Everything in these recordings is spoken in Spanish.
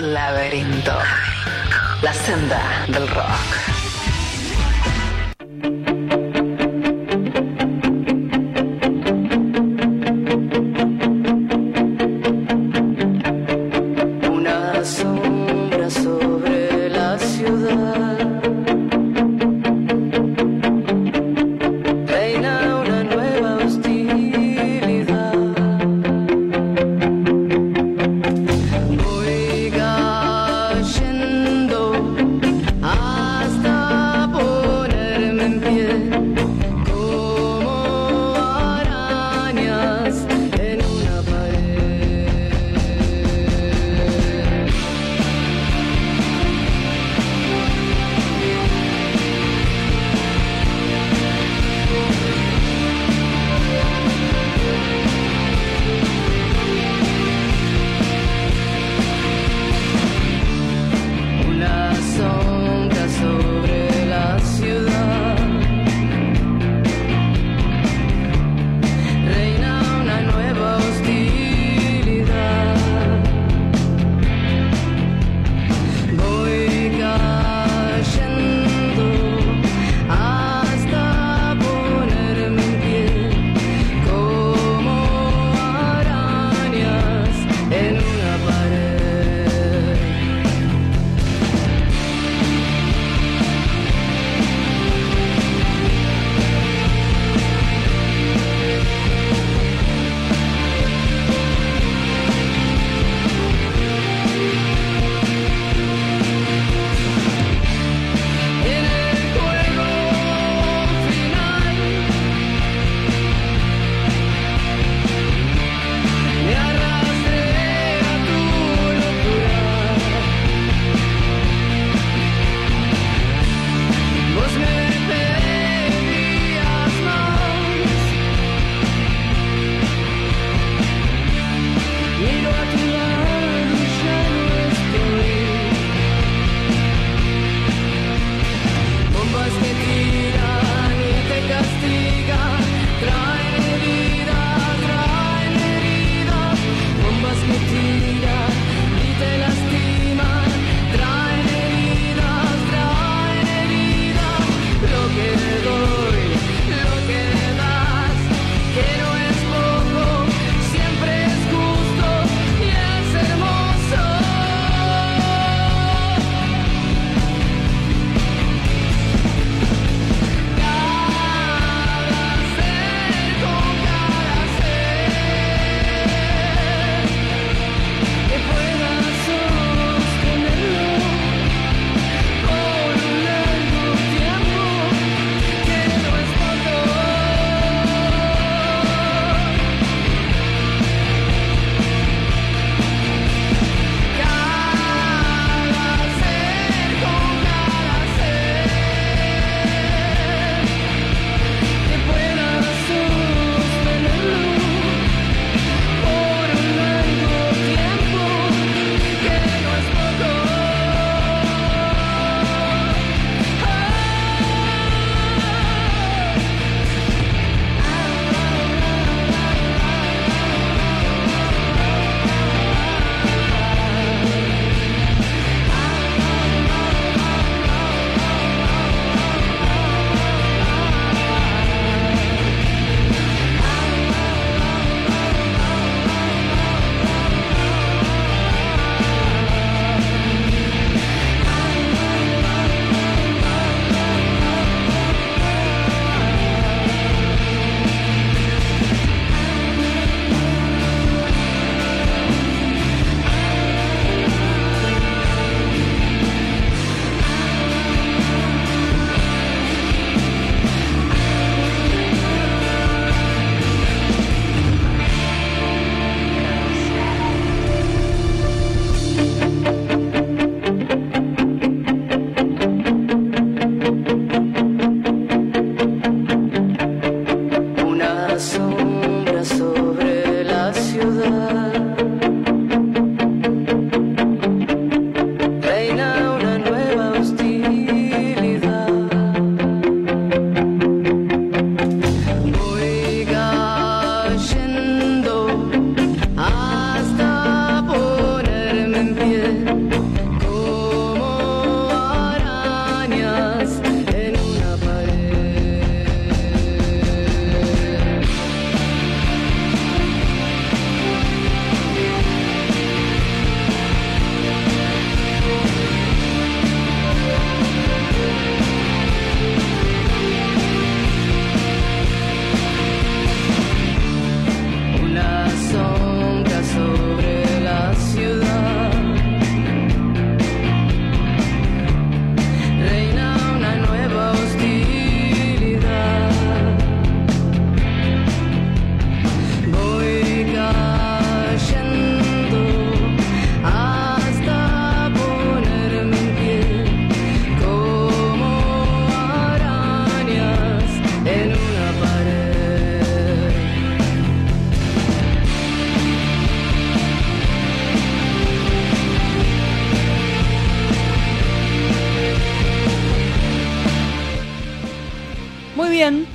Laberinto. La senda del rock.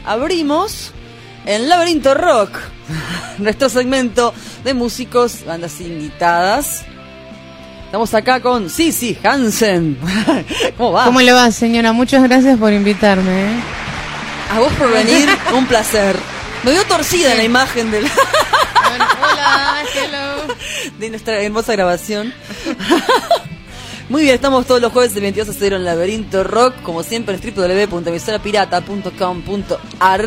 Abrimos en Laberinto Rock, nuestro segmento de músicos, bandas invitadas. Estamos acá con Sisi Hansen. ¿Cómo va? ¿Cómo le va, señora? Muchas gracias por invitarme. ¿eh? A vos por venir, un placer. Me dio torcida la imagen del, Bueno, hola, hello. de nuestra hermosa grabación. Muy bien, estamos todos los jueves de 22 a 0 en Laberinto Rock, como siempre en www.emisorapirata.com.ar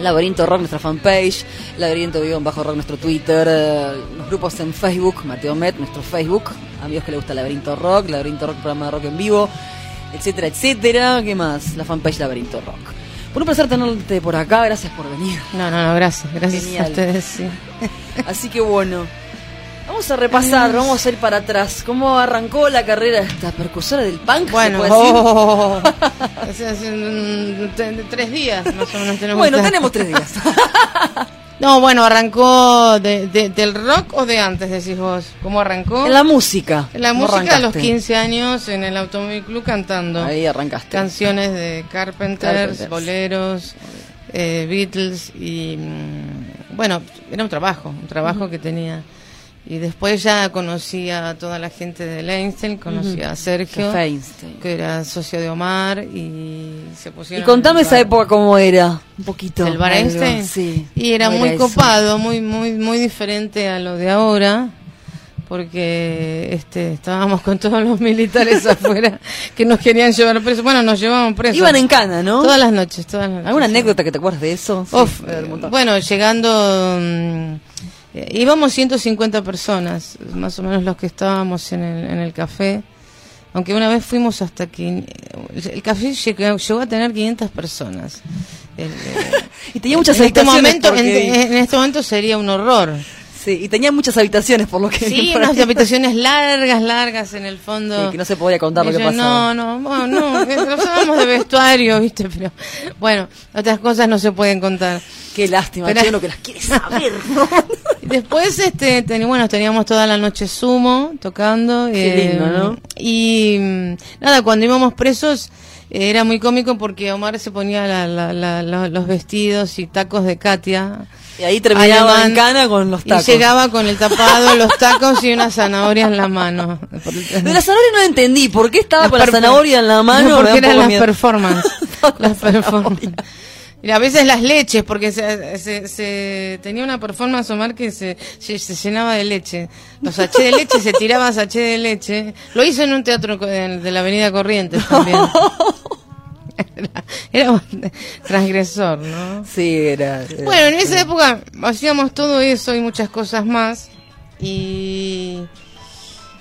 Laberinto Rock, nuestra fanpage, Laberinto Vivo bajo rock, nuestro Twitter, los grupos en Facebook, Mateo Met, nuestro Facebook, amigos que le gusta Laberinto Rock, Laberinto Rock, programa de rock en vivo, etcétera, etcétera. ¿Qué más? La fanpage Laberinto Rock. Por un placer tenerte por acá, gracias por venir. No, no, no, gracias. Gracias Genial. a ustedes, sí. Así que bueno, vamos a repasar, vamos a ir para atrás. ¿Cómo arrancó la carrera esta percursora del punk? Bueno, ¿se puede decir? oh, hace- hace un- te- tres días más o menos tenemos. Bueno, tenemos tres días. No, bueno, arrancó de, de- del rock o de antes, decís vos. ¿Cómo arrancó? en la música. En la ¿Cómo música a los arrancaste? 15 años en el Automóvil Club cantando. Ahí arrancaste. canciones de Carpenters, Carpenters. boleros, eh, Beatles y mm, bueno, era un trabajo, un trabajo que tenía. Y después ya conocí a toda la gente de Einstein, conocí a Sergio, Feinstein. que era socio de Omar y se Y pusieron contame en el esa época cómo era, un poquito. el bar Einstein. Sí. Y era ¿Cómo muy copado, muy muy muy diferente a lo de ahora. Porque este estábamos con todos los militares afuera que nos querían llevar presos. Bueno, nos llevaban presos. Iban en cana, ¿no? Todas las noches, todas las noches. ¿Alguna anécdota que te acuerdas de eso? Uf, bueno, llegando, mm, eh, íbamos 150 personas, más o menos los que estábamos en el, en el café. Aunque una vez fuimos hasta que el café llegó, llegó a tener 500 personas. El, eh, y tenía muchas en este momento, en este momento sería un horror. Sí, y tenía muchas habitaciones por lo que Sí, unas ahí. habitaciones largas, largas en el fondo. Sí, que no se podía contar lo Y que yo, pasaba. No, no, no, eh, nos hablábamos de vestuario, ¿viste? Pero bueno, otras cosas no se pueden contar. Qué lástima, Pero- che, uno que las quiere saber, ¿no? Después, este, teni- bueno, teníamos toda la noche sumo tocando. Qué lindo, ¿no? Y mm, nada, cuando íbamos presos eh, era muy cómico porque Omar se ponía la- la- la- los vestidos y tacos de Katia. Y ahí terminaba alemán, en cana con los tacos. Y llegaba con el tapado, los tacos y una zanahoria en la mano. De la zanahoria no entendí. ¿Por qué estaba Las con la zanahoria en la mano? No, porque eran las performances. Las performances. Y a veces las leches, porque se, se- se- tenía una performance Omar que se, se, se llenaba de leche. Los sachés de leche, se tiraba sachés de leche. Lo hizo en un teatro de la Avenida Corrientes también. Era, transgresor, ¿no? Sí, era. era- Bueno, en esa época hacíamos todo eso y muchas cosas más. Y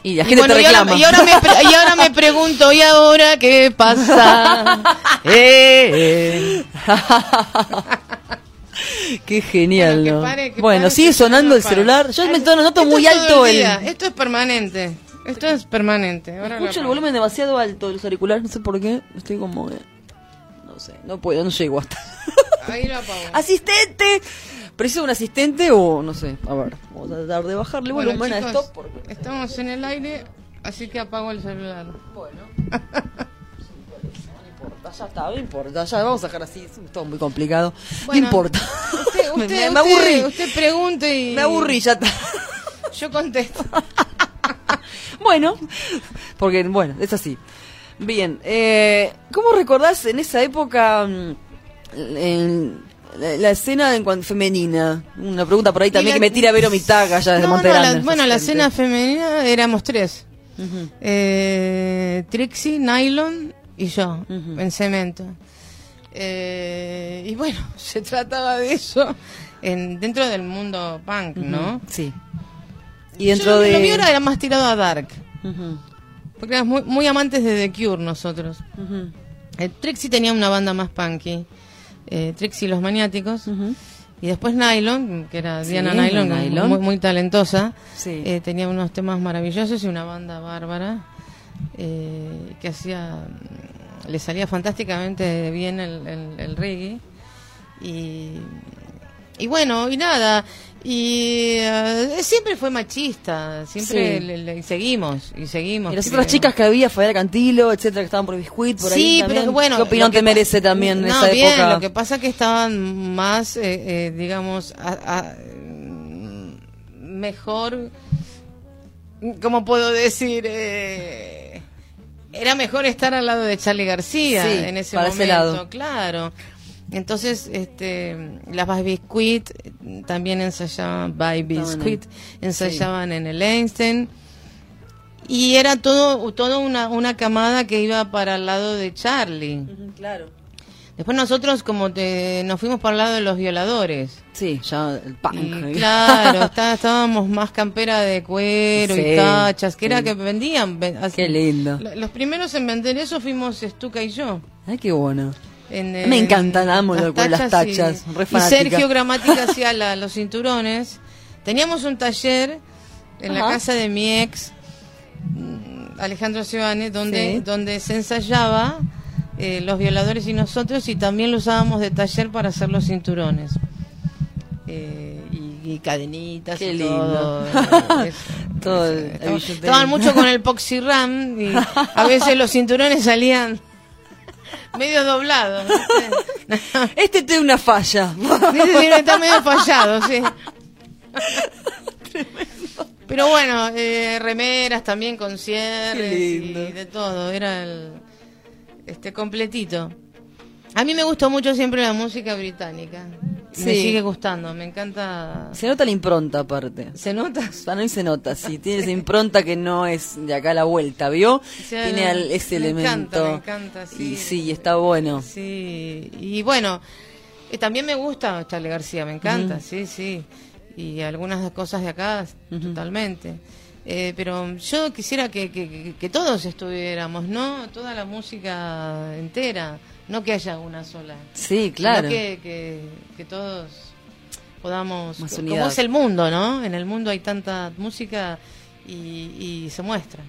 Y la y gente bueno, te y ahora, reclama. y ahora me, y ahora me pregunto, ¿y ahora qué pasa? Eh, eh. Qué genial, Bueno, ¿no? que pare, que bueno, pare, sigue sonando el para. celular. Yo me noto muy alto el. día, Esto es permanente. Esto es permanente. Ahora Escucho el volumen demasiado alto de los auriculares, no sé por qué. Estoy como. No sé, no puedo, no llego hasta. Ahí apago. ¡Asistente! ¿Preciso un asistente o no sé? A ver, vamos a tratar de bajarle Bueno, volumen a esto. Porque... Estamos en el aire, así que apago el celular. Bueno. No importa, ya está, no importa, ya vamos a dejar así, es todo muy complicado. Bueno, no importa. Usted, Me- usted, me, me usted-. Usted pregunte y... Me aburrí, ya está. Yo contesto. bueno, porque bueno, es así. Bien, eh, ¿cómo recordás en esa época mm, en la, la escena en cuan- femenina? Una pregunta por ahí también la- que me tira Vero Mitaga ya desde No, Monte no, la- bueno, la escena femenina éramos tres. Eh, Trixie, Nylon y yo, en cemento. Eh, y bueno, se trataba de eso en, dentro del mundo punk, ¿no? Sí. Y dentro Yo, de... Lo mío era, era más tirado a dark, porque éramos muy, muy amantes de The Cure nosotros. Eh, Trixie tenía una banda más punky, eh, Trixie y los Maniáticos, y después Nylon, que era Sí, Diana Nylon, Nylon. Muy, muy talentosa. Sí. Eh, tenía unos temas maravillosos y una banda bárbara eh, que hacía le salía fantásticamente bien el, el- el reggae y, y bueno y nada Y eh, siempre fue machista, siempre Sí. le- le- y seguimos, y seguimos. Y las creo. otras chicas que había, Fabiana Cantilo, etcétera, que estaban por Biscuit, por ahí sí, también. pero bueno. ¿Qué opinión te merece también no, esa bien, época? Lo que pasa que estaban más, eh, eh, digamos, a- a- mejor, ¿cómo puedo decir? Eh, era mejor estar al lado de Charlie García Sí, en ese para ese momento, lado. claro. Entonces, este, las By Biscuit también ensayaban, By Biscuit, ensayaban en el Einstein. Y era todo, todo una, una camada que iba para el lado de Charlie. Claro. Después nosotros como te, nos fuimos para el lado de los violadores. Sí, ya el punk. Y claro, está- estábamos más campera de cuero Sí, y tachas, que era que vendían. así. Qué lindo. Lo- Los primeros en vender eso fuimos Stuka y yo. Ay, qué bueno. En, Me en encantan, amo las tachas, y- re Y. Sergio Gramática hacía la- los cinturones. Teníamos un taller en la casa de mi ex, mm, Alejandro Sebane, donde, Sí. donde se ensayaba eh, los violadores y nosotros, y también lo usábamos de taller para hacer los cinturones. Eh, y, y cadenitas Qué y lindo. todo. Eso, Todo eso. el- el Estaban- mucho con el Poxyram y a veces los cinturones salían medio doblados. ¿viste? Este tiene una falla. Sí, está medio fallado, sí. Pero bueno, eh, remeras también con cierres y de todo, era el este completito. A mí me gustó mucho siempre la música británica. Me Sí. sigue gustando, me encanta. Se nota la impronta aparte. ¿Se nota? Para mí se nota, sí. Tiene esa impronta que no es de acá a la vuelta, ¿vio? Sí, Tiene al- ese me elemento. encanta, me encanta, sí. Y sí, está bueno. Sí, y bueno, eh, también me gusta Charlie García, me encanta, sí, sí. Y algunas cosas de acá, totalmente. Eh, pero yo quisiera que, que- que- que todos estuviéramos, ¿no? Toda la música entera, no que haya una sola. Sí, sino claro. Que, que, que todos podamos... Más como es el mundo, ¿no? En el mundo hay tanta música y, y se muestra.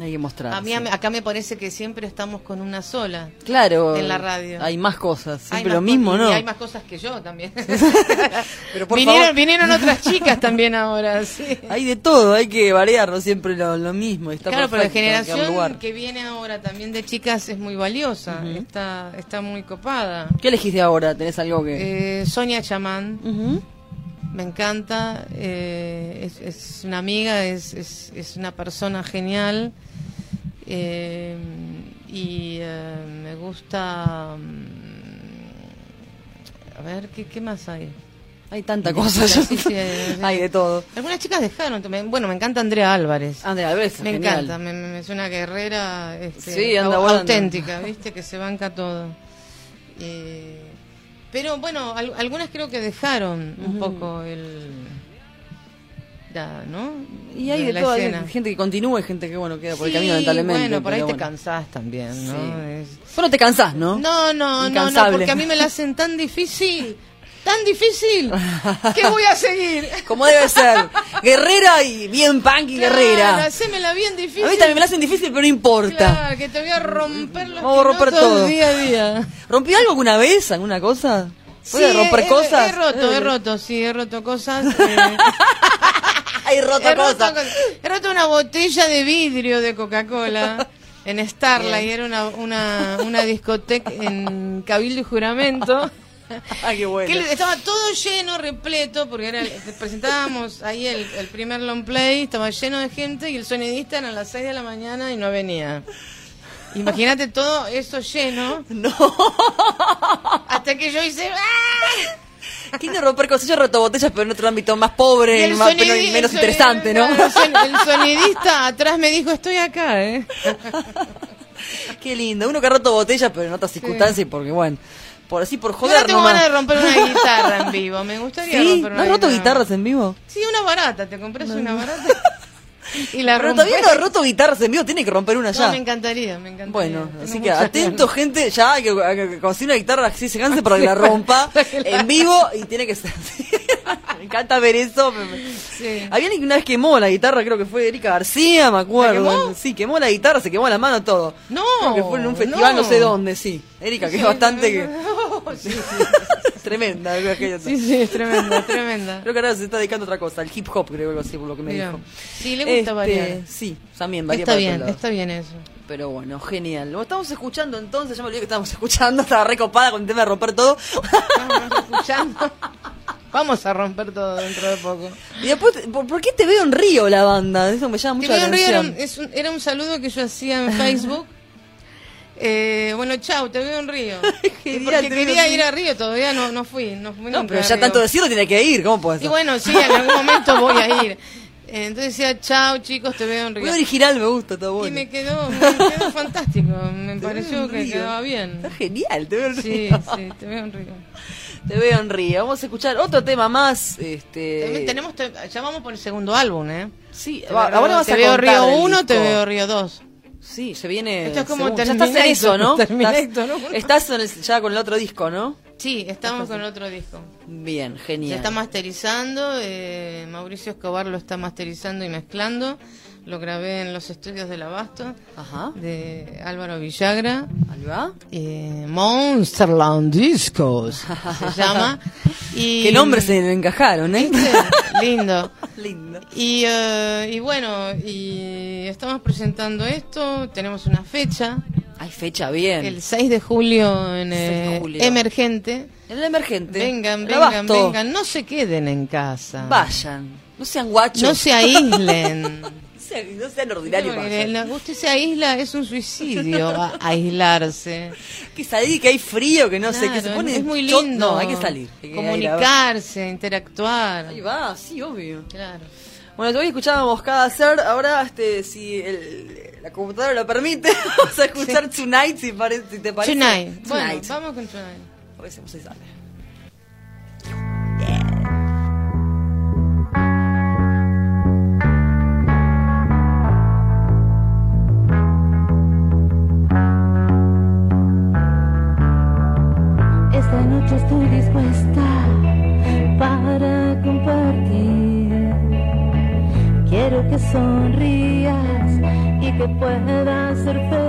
Hay que mostrar. A mí acá me parece que siempre estamos con una sola. Claro. en la radio. Hay más cosas. Siempre más lo mismo, ¿no? Y hay más cosas que yo también. Pero por vinieron, favor. vinieron otras chicas también ahora, sí. Hay de todo, hay que variar, no siempre lo, lo mismo. Está claro, pero la generación que viene ahora también de chicas es muy valiosa, está, está muy copada. ¿Qué elegiste ahora? ¿Tenés algo que...? Eh, Sonia Chamán. Me encanta, eh, es, es una amiga, es, es, es una persona genial eh, y eh, me gusta... mm, A ver, ¿qué, qué más hay? Hay tanta cosa. sí, sí, hay de todo. Algunas chicas dejaron. Bueno, me encanta Andrea Álvarez. Andrea Alves, me genial. encanta, me, me- es una guerrera este, anda auténtica, ¿viste? Que se banca todo. Eh, pero bueno, al- algunas creo que dejaron un poco el. Ya, ¿no? Y hay De de la todo, hay gente que continúa y gente que, bueno, queda por el camino, lamentablemente. Bueno, por ahí te cansás también, ¿no? Sí. Es- Pero te cansás, ¿no? No, no, no, no, porque a mí me la hacen tan difícil. Tan difícil. ¿Qué voy a seguir? Como debe ser. Guerrera y bien punk y Claro, guerrera. hacémela bien difícil. A mí también me la hacen difícil, pero no importa. Claro, que te voy a romper los Vamos a romper todo. día a día. ¿Rompí algo alguna vez? ¿Alguna cosa? Sí, ¿Puedes romper he, cosas? He roto, Eh. he roto, sí, he roto cosas. eh, roto he, roto, cosas. cosas. He roto una botella de vidrio de Coca-Cola en Starlight, era una, una, una discoteca en Cabildo y Juramento. Ah, qué bueno. Que estaba todo lleno, repleto, porque era el- presentábamos ahí el, el primer long play, estaba lleno de gente y el sonidista era a las 6 de la mañana y no venía. Imagínate todo eso lleno. No. Hasta que yo hice. ¡ah! ¿Quién de romper cosas? Yo he roto botellas, pero en otro ámbito más pobre, Y más, pero menos interesante, ¿no? El, son- el sonidista atrás me dijo: Estoy acá, ¿eh? Qué lindo. Uno que ha roto botellas, pero en otras circunstancias, porque bueno, por así, por Yo joder ahora tengo nomás. ganas de romper una guitarra en vivo. Me gustaría ¿Sí? romper ¿No una has roto guitarra. guitarras en vivo? Sí, una barata. Te compras una barata. Y la Pero todavía no ha roto guitarras en vivo, tiene que romper una No, ya. me encantaría, me encantaría. Bueno, Tengo así que atento, ganas. gente, ya que, que conseguir una guitarra así se canse para que la rompa que en vivo y tiene que ser así. me encanta ver eso. Sí. Había alguien que una vez quemó la guitarra, creo que fue Erika García, me acuerdo. quemó? Sí, quemó la guitarra, se quemó la mano, todo. No, Creo que fue en un festival, no, no. sé dónde, sí. Erika, que es bastante que... Sí. tremenda. creo que- Sí, sí, es tremenda, tremenda. Creo que ahora se está dedicando a otra cosa, al hip hop, creo algo así, por lo que me Mira. dijo. Sí, le gusta Este, variar. Sí, también varía Está para bien, está bien eso. Pero bueno, genial. Lo estamos escuchando entonces, ya me olvidé que estábamos escuchando, estaba recopada con el tema de romper todo. Estamos escuchando. Vamos a romper todo dentro de poco. y después, ¿por, qué te veo en Río la banda? Eso me llama mucho la en Río era atención. un, es un- era un saludo que yo hacía en Facebook. Eh, bueno, chau, te veo en Río. Genial, Porque quería ir a Río, todavía no, no fui. No, fui No, pero ya tanto decirlo tiene que ir, ¿cómo puede ser? Y bueno, sí, en algún momento voy a ir. Entonces decía, chau chicos, te veo en Río. Muy original, me gusta, Y bueno. me quedó, me quedó fantástico. Me Te pareció que quedaba bien. Está genial, te veo en Sí, Río. sí, te veo en Río. Te veo en Río. Vamos a escuchar otro tema más. Este... También tenemos, te- ya vamos por el segundo álbum, ¿eh? Sí, Te va- veo- ahora vas te a veo Río del 1, te veo Río 2. Sí, se viene. Esto es como. Ya estás en eso, ¿no? Estás, ¿no? estás en el- ya con el otro disco, ¿no? Sí, estamos con otro disco. Bien, Se genial. está masterizando, eh, Mauricio Escobar lo está masterizando y mezclando. Lo grabé en los estudios del Abasto Ajá. de Álvaro Villagra. Va. Eh, Monsterland Discos se llama. Y, Qué nombres se encajaron, ¿eh? ¿Viste? Lindo. Lindo. Y, eh, y bueno, y estamos presentando esto. Tenemos una fecha, Hay fecha bien. el 6 de julio en 6 de eh, julio. Emergente. En el emergente. Vengan, vengan, vengan. No se queden en casa. Vayan. No sean guachos. No se aíslen. No sean, no ordinarios. La- usted se aísla, es un suicidio a- aislarse. Que salir, que hay frío, que no sé, que se pone es muy chot- lindo. No, hay que salir. Hay que ir a- Comunicarse, interactuar. Ahí va, sí, obvio. Claro. Bueno, todavía escuchábamos cada hacer. Ahora, este, si el- la computadora lo permite, vamos a escuchar Tonight, si, si te parece. Tonight. Bueno, Tonight. vamos con Tonight. A ver si se sale. Sonrías y que puedas ser feliz.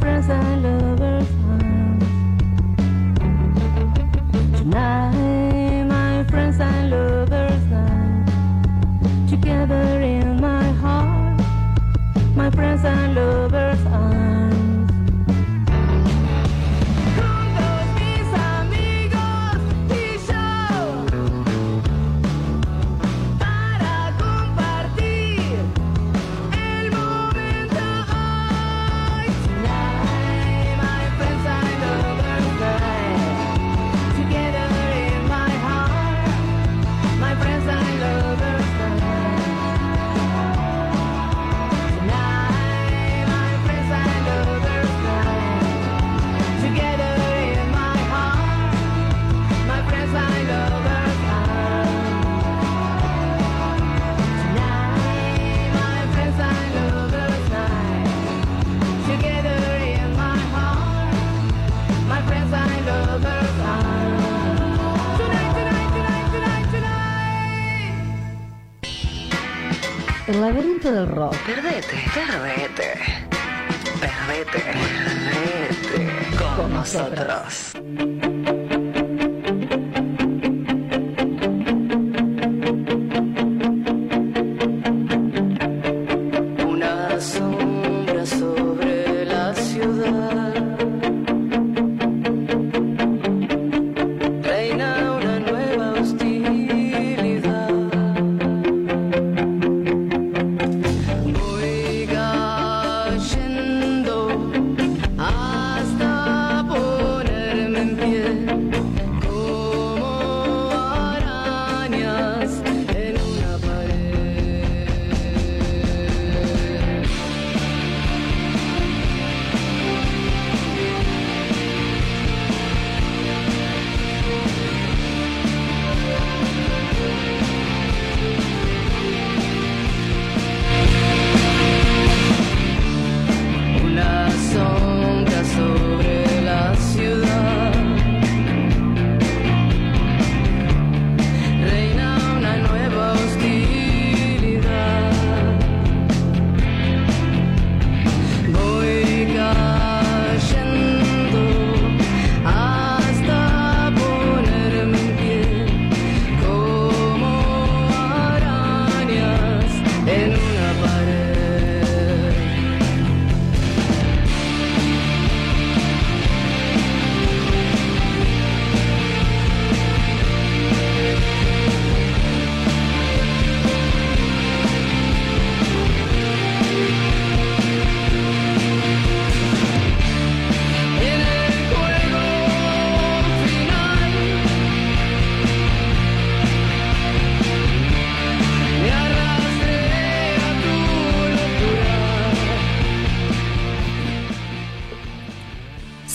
Friends and lovers laberinto del rock. Perdete, perdete. Perdete, perdete con nosotros.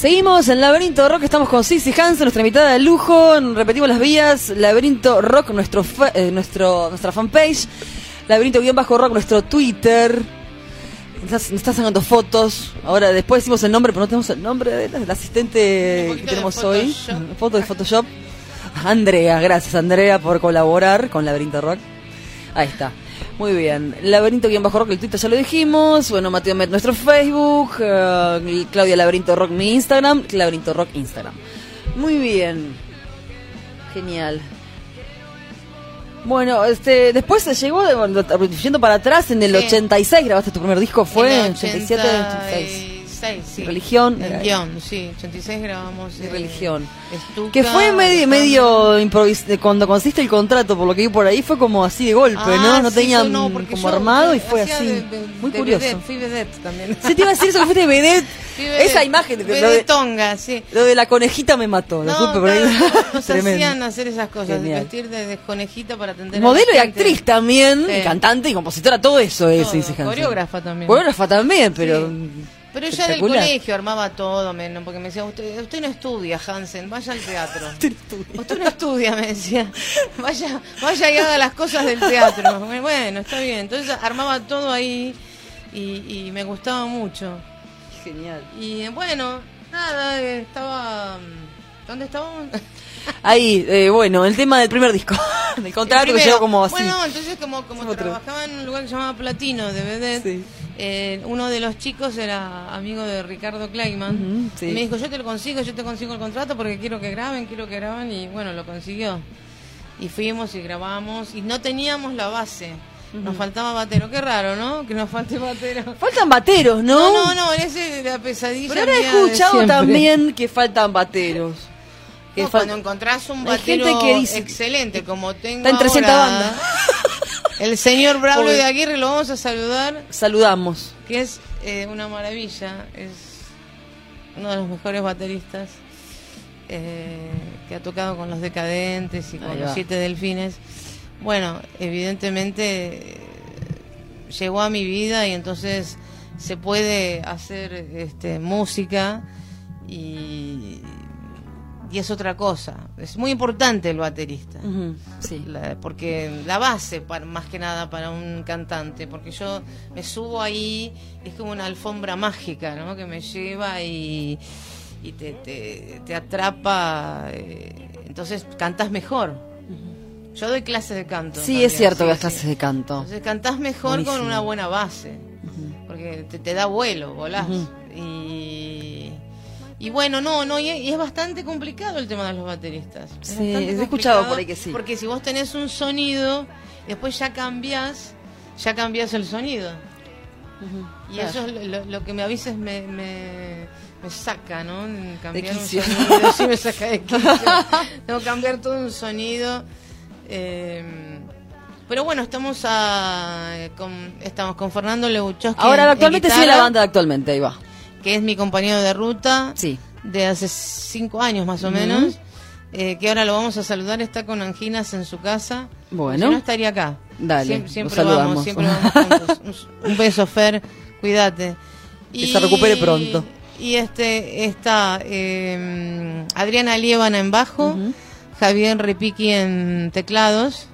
Seguimos en Laberinto Rock, estamos con Sissy Hansen, nuestra invitada de lujo. Repetimos las vías: Laberinto Rock, nuestro, fa- eh, nuestro nuestra fanpage. Laberinto guion bajo rock, nuestro Twitter. Estás, estás sacando fotos. Ahora, después decimos el nombre, pero no tenemos el nombre de la, de la asistente que tenemos de hoy. Foto de Photoshop. Andrea, gracias Andrea por colaborar con Laberinto Rock. Ahí está. Muy bien. Laberinto guion bajo rock, el Twitter ya lo dijimos. Bueno, Mateo Met, nuestro Facebook. eh, Claudia Laberinto Rock, mi Instagram. Laberinto Rock, Instagram. Muy bien. Genial. Bueno, este, después se llegó, de, yendo para atrás, en el Sí. 86 grabaste tu primer disco, fue En en el 87, 86. 86, sí. Religión, En era- guion, sí. 86 grabamos. De eh, religión. Estuca, Que fue medio, medio improvis de cuando consiste el contrato, por lo que vi por ahí, fue como así de golpe, Ah, ¿no? No sí, tenían fue- no, porque como armado y fue así. de- de- Muy de curioso. vedette, fui vedette también. Sí, te iba a decir eso, que fuiste vedette. Vedette. Esa imagen, de- lo de, sí. lo de la conejita me mató, No, claro, nos hacían hacer esas cosas, de Genial. vestir de desconejita para atender a Modelo la y actriz también, Sí. cantante y compositora, todo eso es. Coreógrafa también. Coreógrafa también, pero. Sí. Pero ya en el espectacular. colegio armaba todo, men, porque me decía, usted, usted no estudia, Hansen, vaya al teatro. Usted no estudia, me decía. Vaya, vaya y haga las cosas del teatro. Bueno, está bien. Entonces armaba todo ahí y, y me gustaba mucho. Genial. Y bueno, nada, estaba... ¿Dónde estábamos? Ahí, eh, bueno, el tema del primer disco. del contrato que llegó como así. Bueno, entonces como, como trabajaba en un lugar que se llamaba Platino de Vedette, Sí. Eh, uno de los chicos era amigo de Ricardo Kleiman. Sí. Me dijo, yo te lo consigo, yo te consigo el contrato porque quiero que graben, quiero que graben. Y bueno, lo consiguió. Y fuimos y grabamos y no teníamos la base. Nos faltaba batero. Qué raro, ¿no? Que nos falte batero. Faltan bateros, ¿no? No, no, no, ese de la pesadilla. Pero ahora he escuchado también que faltan bateros. Que No, fal- cuando encontrás un batero gente que dice- excelente como tengo Está en 300 ahora, bandas. El señor Braulio Pobre. de Aguirre lo vamos a saludar, Saludamos. que es eh, una maravilla, es uno de los mejores bateristas eh, que ha tocado con los Decadentes y con los. Siete Delfines. Bueno, evidentemente eh, llegó a mi vida y entonces se puede hacer este, música y, y es otra cosa. Es muy importante el baterista. Sí. La- porque la base para, más que nada para un cantante porque yo me subo ahí es como una alfombra mágica ¿no? que me lleva y, y te, te, te atrapa eh, entonces cantas mejor Yo doy clases de canto. Sí, también, es cierto que das clases de canto. Entonces cantás mejor Buenísimo. con una buena base. Porque te, te da vuelo, volás. Y. Y bueno, no, no, y es, bastante complicado el tema de los bateristas. Es Sí, he escuchado por ahí que sí. Porque si vos tenés un sonido, después ya cambiás, ya cambiás el sonido. Y Claro. eso es lo, lo que me a veces me, me, me saca, ¿no? Cambiar un quicio. sonido, sí me saca de. Tengo que cambiar todo un sonido. eh, pero bueno, estamos a, con, estamos con Fernando Leuchowski Ahora en- en actualmente sigue la banda de actualmente, ahí va. Que es mi compañero de ruta Sí. de hace cinco años más o menos, eh, que ahora lo vamos a saludar, está con anginas en su casa. Bueno. Si no estaría acá. Dale, Siem- siempre, lo saludamos. vamos, siempre vamos juntos. Un, beso, Fer, cuídate. Que se recupere pronto. Y este está eh, Adriana Lievana en bajo. Javier Repiqui en teclados.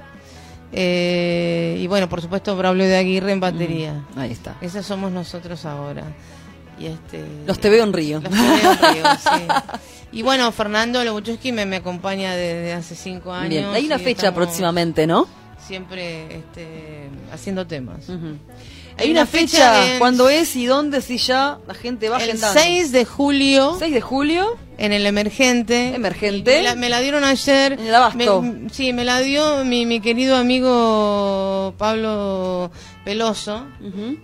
eh, y bueno, por supuesto, Braulio de Aguirre en batería. Ahí está. Esos somos nosotros ahora. Y este, Los te veo en Río. los te veo en Río, sí. Y bueno, Fernando Lobuchowski me, me acompaña desde hace cinco años. Bien, hay una fecha próximamente, ¿no? Siempre este, haciendo temas. Hay Hay una una fecha, fecha ¿cuándo es y dónde? Si ya la gente va El agendando. 6 de julio 6 de julio. en el Emergente. Emergente. Y Me la, me la dieron ayer. En el Abasto. Me- sí, me la dio mi, mi querido amigo Pablo Peloso.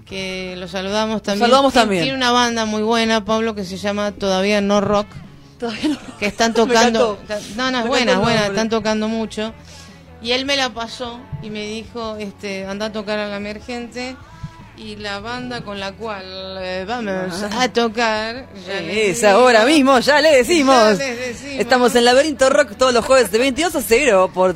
Que lo saludamos también. saludamos Tiene- también. Tiene una banda muy buena, Pablo, que se llama Todavía No Rock. Todavía no. que están tocando. No, no, es buena, es buena, están tocando mucho. Y él me la pasó y me dijo, este, anda a tocar a la emergente. Y la banda con la cual eh, vamos a tocar. ya Es digo, ahora mismo, ya le decimos. Ya les decimos. Estamos en Laberinto Rock todos los jueves de 22 a 0 por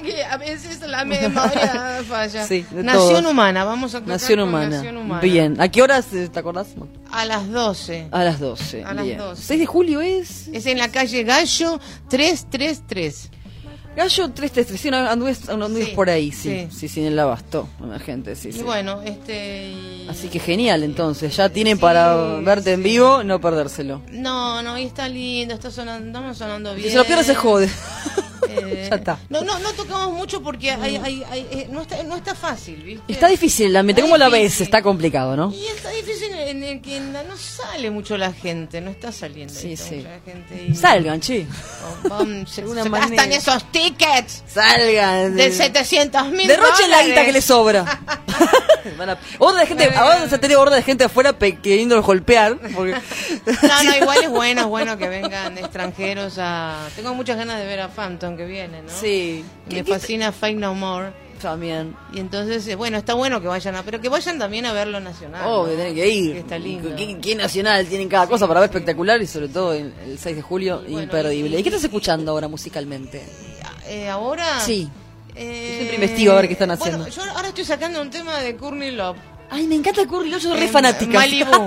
vio, a- a- a veces la memoria falla. Sí, Nación todos. Humana, vamos a tocar Nación humana. Nación Humana. Bien. ¿A qué horas eh, te acordás? A las 12. A las 12. A las Bien. 12. 6 de julio es. Es en la calle Gallo 333. Gallo 333. Sí, anduvés, anduvés Sí, por ahí, sí. sí. Sí, sí, en el abasto. Gente, sí, Y sí. bueno, este. y- Así que genial, entonces. Ya tienen para verte en vivo, no perdérselo. No, no, y está lindo, está sonando, estamos sonando bien. Si se lo pierde, se jode. Eh, ya está. No, no, no tocamos mucho porque hay, hay, hay- eh, no, está, no está fácil, ¿viste? Está difícil el ambiente. ¿Cómo la ves? Está complicado, ¿no? Y está difícil en el que no sale mucho la gente, no está saliendo Sí, sí. mucha gente. y- Salgan, manera. gastan esos tickets Salgan. de 700 mil Derrochen la guita que les sobra. Horda de gente, ahora se tenido horda de gente afuera queriéndolos golpear. Porque... No, no, igual es bueno, es bueno que vengan extranjeros a... Tengo muchas ganas de ver a Phantom que viene, ¿no? Sí. Me ¿Qué- qué- fascina Fight No More. También. Y entonces, eh, bueno, está bueno que vayan a... Pero que vayan también a verlo nacional. Oh, ¿no? tienen que ir. Que está lindo. ¿Qué, qué nacional tienen cada cosa para ver espectacular y sobre todo el, el 6 de julio, Y bueno, imperdible. y- ¿Y qué estás escuchando ahora musicalmente? Eh, ¿Ahora? Sí. Eh, Yo siempre investigo a ver qué están haciendo. Bueno, yo ahora estoy sacando un tema de Courtney Love. Ay, me encanta Curry, yo soy re En fanática. Malibu.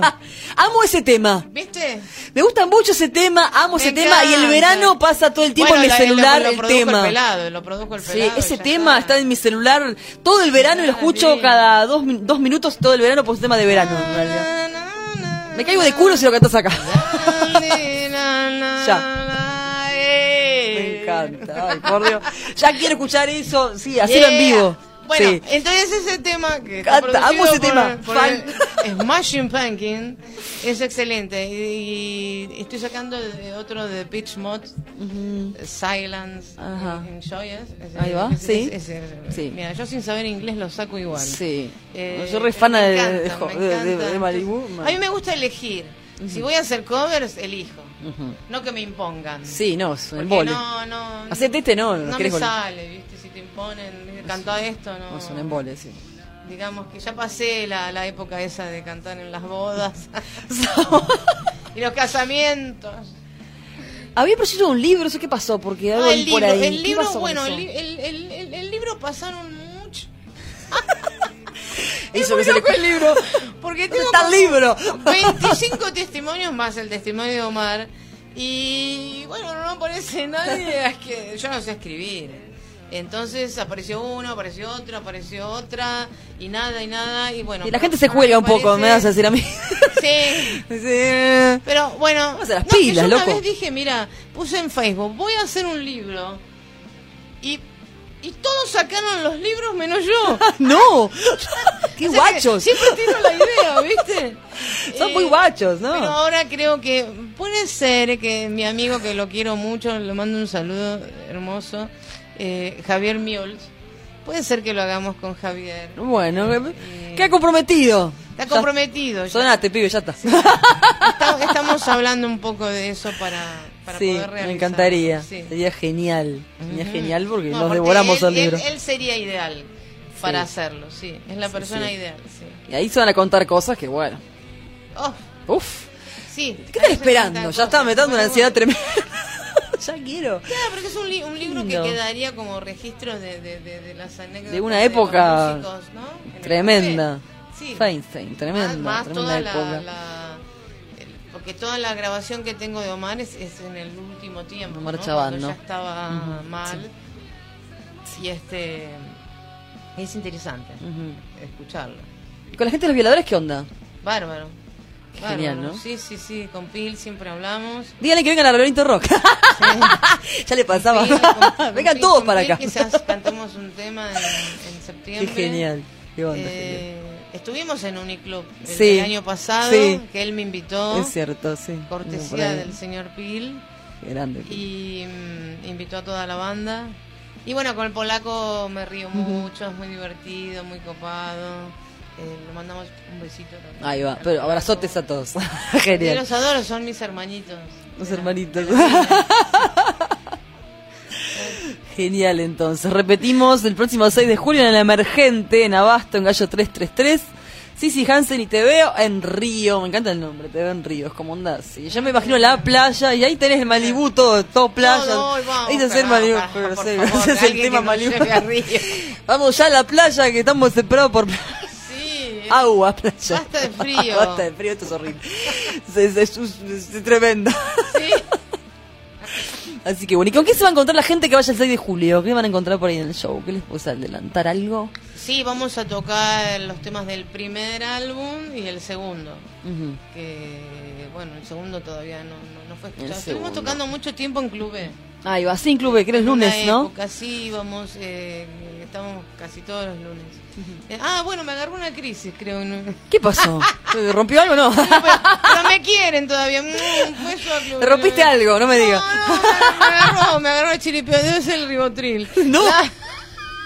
Amo ese tema. ¿Viste? Me gusta mucho ese tema, amo ese tema y el verano pasa todo el tiempo Bueno, en mi la- celular lo, lo el tema. El pelado, lo produjo el Sí, pelado. ese ya tema está. en mi celular todo el verano y lo Ah, escucho sí. cada dos, dos minutos todo el verano por un tema de verano. en realidad. Me caigo de culo si lo cantas acá. ya. Me encanta. Ay, por Dios. Ya quiero escuchar eso, sí, hacerlo en Yeah. vivo. Bueno, Sí. entonces ese tema que está Canta, amo ese por- tema, por fan. el Smashing Pumpkin es excelente y, y estoy sacando otro de Pitch Mod Silence Ajá. in Joyous Ese- Ahí va, ese- sí. ese- Sí. mira yo sin saber inglés lo saco igual Sí. Eh, Yo soy re fana de, encanta, de, de- de- Malibu. a mí me gusta elegir si voy a hacer covers elijo Ujú. no que me impongan Sí, no, es un no no Hacete este, no, no no me gol- sale viste si te imponen canta esto no es un embole, sí. digamos que ya pasé la, la época esa de cantar en las bodas y los casamientos. Había proyecto de un libro, sé qué pasó, porque algo Ah, el por libro, ahí. el ¿Qué libro bueno, eso? el, el- el- el- libro pasaron mucho. Eso que se le- el libro, porque ¿Dónde tengo está el libro? 25 testimonios más el testimonio de Omar y bueno, no aparece nadie, es que yo no sé escribir. Entonces apareció uno, apareció otro, apareció otra y nada y nada y bueno. Y la gente se cuelga un poco, me vas a decir a mí. Sí. Sí. Pero bueno, las no, que pilas, yo una loco. vez dije, mira, puse en Facebook, voy a hacer un libro. Y, y todos sacaron los libros menos yo. no. Qué O sea que guachos. Siempre tiro la idea, ¿viste? Son Eh, muy guachos, ¿no? Pero ahora creo que puede ser que mi amigo que lo quiero mucho, le mando un saludo hermoso, eh, Javier Miols, puede ser que lo hagamos con Javier. Bueno, Eh, queda comprometido. Está comprometido. ya. Sonate, pibe, ya está. Está- estamos hablando un poco de eso para, para sí, poder me realizarlo, encantaría. sí. Sería genial. Sería genial porque No, nos porque devoramos él, el libro. Él, él sería ideal para hacerlo, sí. Es la persona ideal, sí. Y ahí se van a contar cosas que, bueno. Oh, Uf. sí. ¿Qué se esperando? Ya está, cosas. me dando una ansiedad tremenda. ya quiero. Claro, porque es un, li- un libro Lindo. que quedaría como registro de, de, de, de las anécdotas De una época Tremenda. Sí. Feinstein, tremenda, Más, más tremenda toda la, época. la- el- porque toda la grabación que tengo de Omar es, es en el último tiempo, Omar ¿no? Chabán, ¿no? ya estaba mal. Y este es interesante escucharlo. ¿Y con la gente de los violadores qué onda? Bárbaro. Genial, Bárbaro. ¿no? Sí, sí, sí, con Pil siempre hablamos. Díganle que vengan a Laberinto Rock. ya le pasaba. Pil, con- vengan Pil, todos con para Pil acá. Quizás cantemos un tema en, en Qué septiembre. genial. Qué onda, Eh, estuvimos en Uniclub el, Sí, el año pasado, sí. que él me invitó, genial. Es cierto, sí. Cortesía del señor Pil, Qué grande. y mm, invitó a toda la banda. Y bueno, con el polaco me río mucho, es muy divertido, muy copado. Eh, le mandamos un besito también. Ahí va, pero abrazotes a todos. Yo Genial. los adoro, son mis hermanitos. Los hermanitos. Genial, entonces. Repetimos el próximo 6 de julio en el Emergente, en Abasto, en Gallo 333. Sisi Hansen y te veo en Río. Me encanta el nombre, te veo en Río. Es como onda así. Ya me imagino la playa y ahí tenés el Malibú, todo, todo playa. No, no, vamos, ahí se hace el carajo, Malibú. carajo, pero sí, favor, ese es el tema Malibú. Vamos ya a la playa que estamos separados por Sí, agua, playa. Basta de frío. Basta de frío, esto es horrible. Es, es- es- tremendo. sí. Así que bueno, ¿y con qué se va a encontrar la gente que vaya el 6 de julio? ¿Qué van a encontrar por ahí en el show? ¿Qué les puedes adelantar algo? Sí, vamos a tocar los temas del primer álbum y el segundo. Ujú. Que, bueno, el segundo todavía no, no, no fue escuchado. Estuvimos tocando mucho tiempo en clubes. Ah, iba sin club, que era el lunes, Una ¿no? sí, íbamos, eh, estamos casi todos los lunes. Eh, ah, bueno, me agarró una crisis, creo. ¿no? ¿Qué pasó? ¿Te ¿Rompió algo o no? Pero, pero me quieren todavía. Mm, ¿Te rompiste Lunes. algo? No me digas. No, no, me, agarró, me agarró la chiripiorca. Debe ser el ribotril. No. La-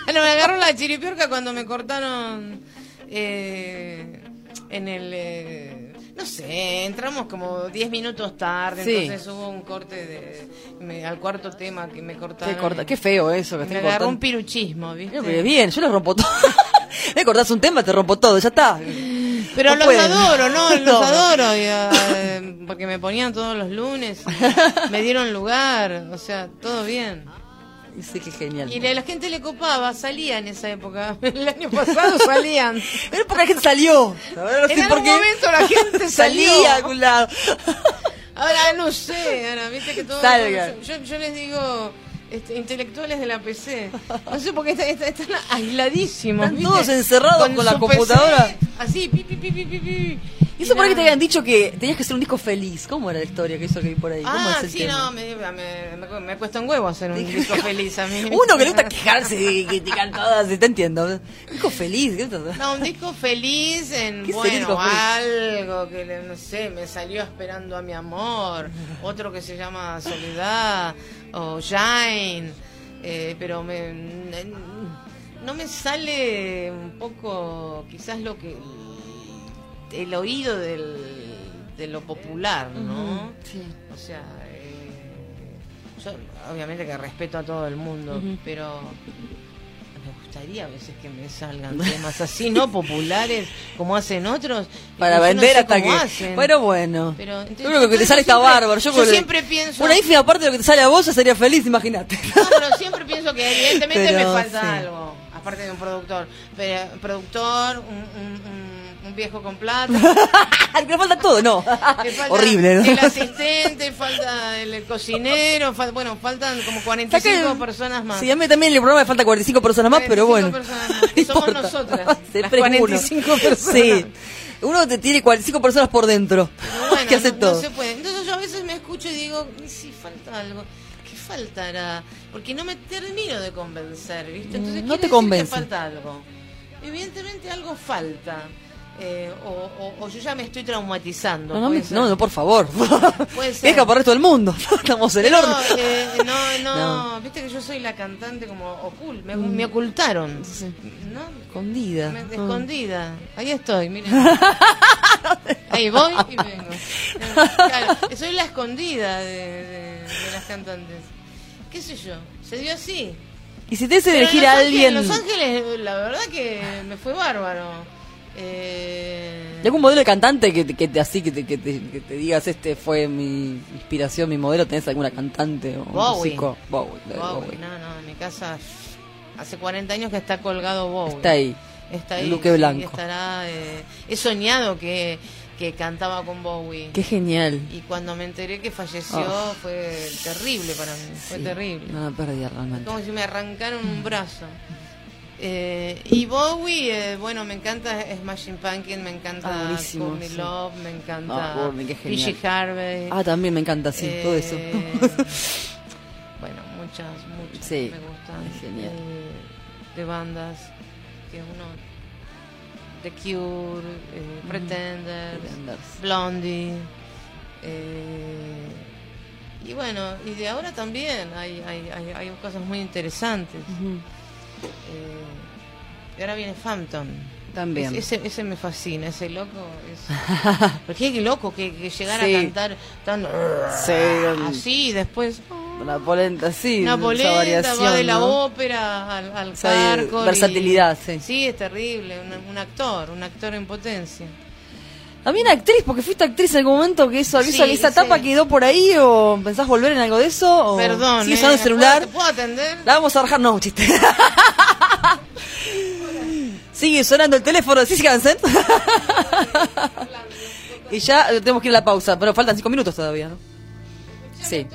no, me agarró la chiripiorca cuando me cortaron eh, en el... no sé, entramos como 10 minutos tarde, Sí. entonces hubo un corte de, me- al cuarto tema que me cortaron. Qué, corta, qué feo eso que me agarró un piruchismo, ¿viste? Bien, yo les rompo todo. Me cortás un tema, te rompo todo, ya está. Pero No los pueden. adoro, ¿no? Los No. adoro. eh, porque me ponían todos los lunes. me dieron lugar. O sea, todo bien. Sí, qué genial. Y la, la gente le copaba, salía en esa época. El año pasado salían. Pero porque la gente salió. Ahora no sé en por algún qué. momento la gente salió. Salía a algún lado. Ahora no sé, ahora viste que todos. Salgan. Yo, yo les digo. este, intelectuales de la PC. No sé por qué está- está- están, aisladísimos. Están todos encerrados con la computadora. PC, así, pi, pi, pi, pi, pi, pi. ¿Y eso por qué te habían dicho que tenías que hacer un disco feliz? ¿Cómo era la historia que hizo que vi por ahí? ¿Cómo Ah, es el sí, tema? no, me, me, me, cuesta un huevo hacer un disco feliz a mí. Uno que le gusta quejarse y criticar todas, te entiendo. Disco feliz, ¿qué No, un disco feliz en, ¿Qué sería bueno, algo que, no sé, me salió esperando a mi amor, otro que se llama Soledad, o Shine, eh, pero me, no me sale un poco, quizás lo que, el oído del, de lo popular, ¿no? Sí. O sea, eh, yo obviamente que respeto a todo el mundo, pero me gustaría a veces que me salgan temas así, no populares, como hacen otros. Para yo no vender sé hasta que. hacen. Bueno, bueno. Pero, yo creo que lo que te sale está siempre- bárbaro. Yo, yo el- siempre pienso- Una ínfima parte de lo que te sale a vos, ya sería feliz, imagínate. No, pero siempre pienso que evidentemente Pero, me falta sí. algo, aparte de un productor. Pero, productor, un, un- un- un viejo con plata. Me falta todo, no. Falta Horrible, ¿no? El asistente, falta el cocinero, fal- bueno, faltan como 45 Saca el- personas más. Sí, a mí también en el programa me falta 45 personas más, pero 45 bueno. personas más, que No somos importa. nosotras, Siempre las es uno. 45 personas. Sí. Uno te tiene cual- cinco personas por dentro. Bueno, que hace no, no todo. se puede. Entonces yo a veces me escucho y digo, "Y si falta algo, ¿qué faltará? Porque no me termino de convencer, ¿viste? Entonces Mm, No te convence. que falta algo. Evidentemente algo falta. Eh, o, o- o yo ya me estoy traumatizando. No, no, me- no, no, por favor. Puede ser. Deja por el resto del mundo. Estamos en el horno. eh, no, no, viste que yo soy la cantante como ocult, me, me ocultaron, ¿no? Escondida. Me- Mm. escondida. Ahí estoy, miren. Ahí voy y vengo. Claro, soy la escondida de, de- de las cantantes. ¿Qué sé yo? Se dio así. Y si te hace elegir a alguien. En Los Ángeles, la verdad que me fue bárbaro. Eh, ¿Y algún modelo de cantante que, te- que te, así que te, que, te, que te digas este fue mi inspiración, mi modelo? ¿Tenés alguna cantante o Bowie. músico? Bowie. no, no, en mi casa hace 40 años que está colgado Bowie. Está ahí. Está ahí. Luque sí, Blanco. estará, eh, he soñado que, que cantaba con Bowie. Qué genial. Y cuando me enteré que falleció Oh. fue terrible para mí, fue Sí, terrible. Una pérdida realmente. Como si me arrancaron un brazo. Eh, y Bowie, eh, bueno, me encanta Smashing Pumpkin, me Ah, encanta Courtney sí. Love, me encanta Ah, Harvey. Ah, también me encanta, sí, todo eso. Eh, bueno, muchas, muchas Sí, me gustan. es genial. eh, de bandas que uno. The Cure, eh, Pretenders, Pretenders. Blondie. eh, y bueno, y de ahora también hay, hay, hay, hay cosas muy interesantes. Eh, y ahora viene Phantom. También. Es- ese, ese me fascina, ese loco. Es... Porque qué loco que, que llegar Sí. a cantar tan Sí, el- así y después Una polenta, sí. una polenta variación, va de la ¿no? ópera al, al y- versatilidad, sí. Sí, es terrible, un, un actor, un actor en potencia. También actriz, porque fuiste actriz en algún momento que eso, Sí, esa, esa sí. etapa quedó por ahí o pensás volver en algo de eso o Perdón, sigues ¿eh? usando el celular. ¿Puedo, ¿Te puedo atender? La vamos a rajar, no, chiste. Sigue sonando el teléfono, ¿sí, Hansen? y ya tenemos que ir a la pausa, pero faltan cinco minutos todavía, ¿no? Sí.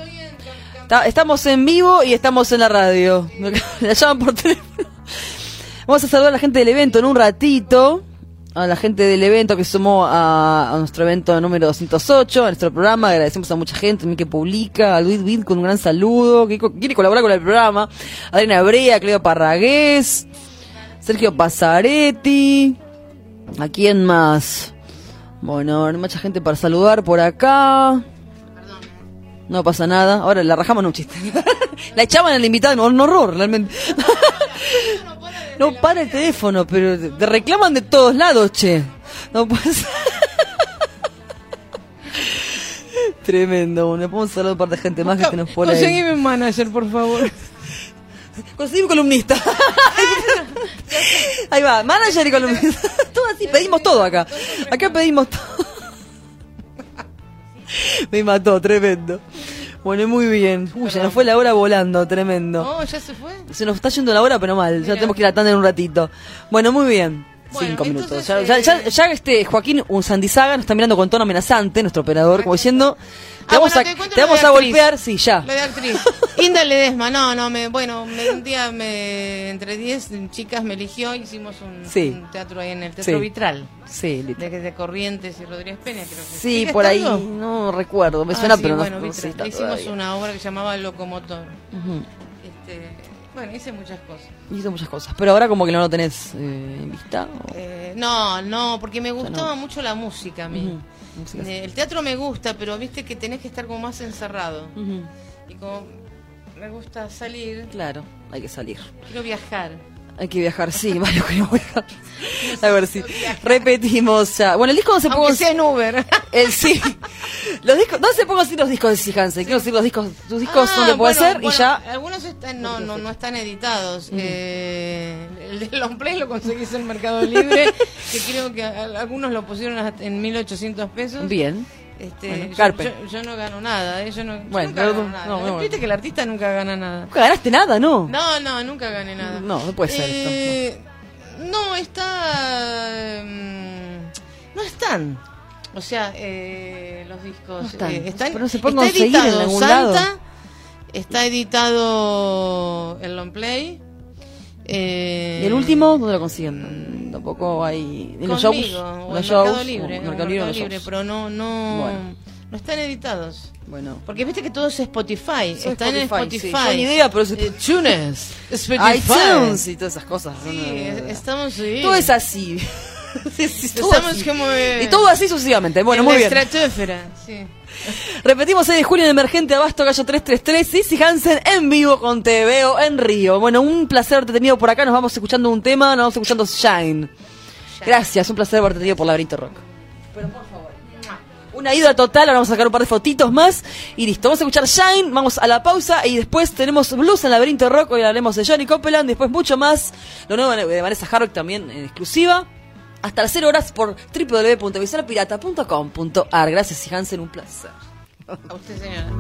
Está- estamos en vivo y estamos en la radio. La llaman por teléfono. Vamos a saludar a la gente del evento en un ratito. A la gente del evento que sumó a, nuestro evento número 208, a nuestro programa. Agradecemos a mucha gente también que publica. A Luis Witt con un gran saludo. Que quiere colaborar con el programa. Adriana Brea, Cleo Parragués. Sergio Pasaretti. ¿A quién más? Bueno, mucha gente para saludar por acá. No pasa nada. Ahora la rajamos en un chiste. la echaban al invitado, un horror, realmente. no para el teléfono, pero te reclaman de todos lados, che. No ser. Tremendo. Bueno, podemos saludar a un par de gente más que tenemos por ahí. Conseguime un manager, por favor. Conseguí un columnista. Ahí va, manager y columnista. todo así, pedimos todo acá. Acá pedimos todo. Me mató, tremendo. Bueno, muy bien. Uy, ya nos fue la hora volando, tremendo. No, ya se fue. Se nos está yendo la hora, pero mal. Ya tenemos que ir a tanda en un ratito. Bueno, muy bien. Bueno, Cinco minutos. entonces, Ya, ya, eh, ya, ya este Joaquín Unsandizaga nos está mirando con tono amenazante, nuestro operador, como diciendo, te Ah, vamos bueno, a, te te lo vamos a golpear, sí, ya. Lo de actriz. Inda Ledesma, no, no, me, bueno, me- un día me, entre 10 chicas me eligió, hicimos un, Sí. un teatro ahí en el Teatro Sí. Vitral, Sí, literal. de, de Corrientes y Rodríguez Peña, creo que Sí, ¿Sigue por ahí, no recuerdo, me Ah, suena, sí, pero no- bueno, no, sé Hicimos todavía. una obra que se llamaba Locomotor. Ujú. Este, bueno, hice muchas cosas. Hizo muchas cosas, pero ahora como que no lo tenés eh, en vista. o- Eh, no, no, porque me gustaba no. mucho la música a mí. Sí. Eh, El teatro me gusta, pero viste que tenés que estar como más encerrado. Y como me gusta salir, Claro, hay que salir. quiero viajar. Hay que viajar, sí, Mario, queremos viajar. A ver si repetimos ya. Bueno, el disco no se puede Aunque sea en Uber. El sí. Los discos, no se pongan así los discos de Si Hansen, quiero decir los discos, tus discos Ah, donde puede bueno, ser y bueno, ya. Algunos están, no, no, no están editados. Eh, el de Long Play lo conseguís en Mercado Libre, que creo que a- algunos lo pusieron en 1800 pesos. Bien. Este, Bueno, yo, yo- yo no gano nada, eh, yo, no, yo Bueno, nunca pero gano no- nada. no, no, Viste bueno. que el artista nunca gana nada. Nunca ganaste nada, ¿no? No, no, nunca gané nada. No, no puede ser esto, Eh, No, está. mm, No están. O sea, eh, los discos están. eh, están. Pero se está conseguir en editado algún Santa, lado. está editado el long play. Eh, ¿Y el último? ¿Dónde lo consiguen? tampoco hay. En los shows. En los Mercado shows, Libre, Mercado Libre, en los Libre, pero no, no, Bueno. no están editados. Bueno. Porque viste que todo es Spotify. Soy Están en Spotify, sí. Spotify. Yo ni idea, pero es- Eh, Tunes. Spotify. iTunes y todas esas cosas. Sí, No, no, no, no. estamos ahí. Todo es así. Sí, sí, todo Estamos así. como, eh, Y todo así sucesivamente. Bueno, en muy la bien. estratosfera, sí. Repetimos 6 de julio en Emergente Abasto Gallo 333, Sissy Hansen en vivo con Te Veo en Río. Bueno, un placer haberte tenido por acá, nos vamos escuchando un tema, nos vamos escuchando Shine. Gracias, un placer haberte tenido por Laberinto Rock. Pero por favor. Una ida total, ahora vamos a sacar un par de fotitos más y listo. Vamos a escuchar Shine, vamos a la pausa y después tenemos Blues en Laberinto Rock. Hoy hablaremos de Johnny Copeland, después mucho más. Lo nuevo de Vanessa Harrock también en exclusiva. Hasta las 0 horas por www.visorapirata.com.ar. Gracias, Hansen, un placer. A usted, señora.